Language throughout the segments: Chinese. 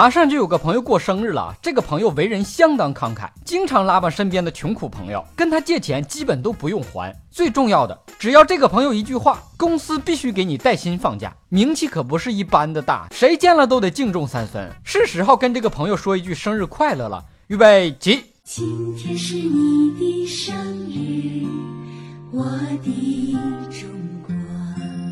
马上就有个朋友过生日了，这个朋友为人相当慷慨，经常拉帮身边的穷苦朋友，跟他借钱基本都不用还。最重要的，只要这个朋友一句话，公司必须给你带薪放假，名气可不是一般的大，谁见了都得敬重三分。是时候跟这个朋友说一句生日快乐了，预备起。今天是你的生日，我的中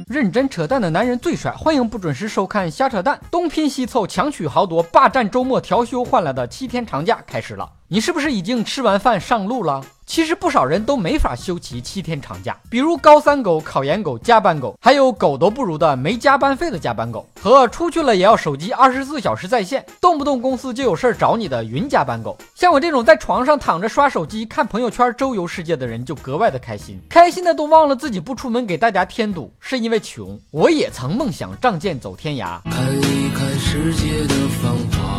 认真扯淡的男人最帅，欢迎不准时收看瞎扯淡。东拼西凑，强取豪夺，霸占周末调休换来的七天长假开始了。你是不是已经吃完饭上路了？其实不少人都没法休齐七天长假，比如高三狗、考研狗、加班狗，还有狗都不如的没加班费的加班狗，和出去了也要手机二十四小时在线，动不动公司就有事找你的云加班狗。像我这种在床上躺着刷手机、看朋友圈、周游世界的人就格外的开心，开心的都忘了自己不出门给大家添堵，是因为穷。我也曾梦想仗剑走天涯，看一看世界的繁华。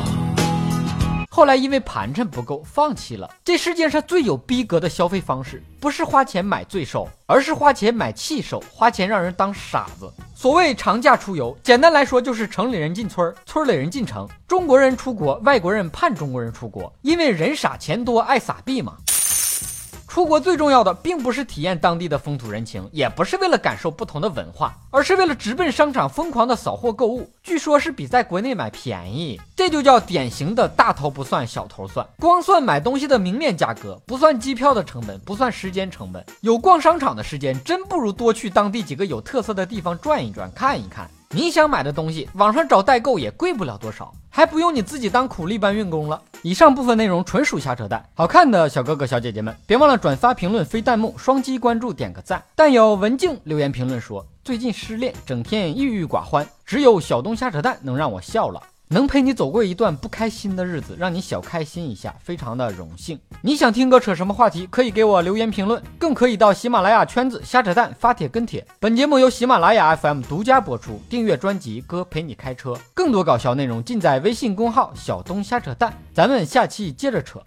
后来因为盘缠不够，放弃了。这世界上最有逼格的消费方式，不是花钱买罪受，而是花钱买气受，花钱让人当傻子。所谓长假出游，简单来说就是城里人进村，村里人进城。中国人出国，外国人盼中国人出国，因为人傻钱多，爱撒币嘛。出国最重要的，并不是体验当地的风土人情，也不是为了感受不同的文化，而是为了直奔商场疯狂的扫货购物。据说是比在国内买便宜，这就叫典型的大头不算小头算，光算买东西的明面价格，不算机票的成本，不算时间成本。有逛商场的时间，真不如多去当地几个有特色的地方转一转，看一看。你想买的东西，网上找代购也贵不了多少，还不用你自己当苦力搬运工了。以上部分内容纯属瞎扯淡，好看的小哥哥小姐姐们，别忘了转发、评论、飞弹幕、双击关注、点个赞。但有文静留言评论说，最近失恋，整天郁郁寡欢，只有小东瞎扯淡能让我笑了。能陪你走过一段不开心的日子，让你小开心一下，非常的荣幸。你想听哥扯什么话题，可以给我留言评论，更可以到喜马拉雅圈子瞎扯淡发帖跟帖。本节目由喜马拉雅 FM 独家播出，订阅专辑哥陪你开车，更多搞笑内容尽在微信公号小东瞎扯淡。咱们下期接着扯。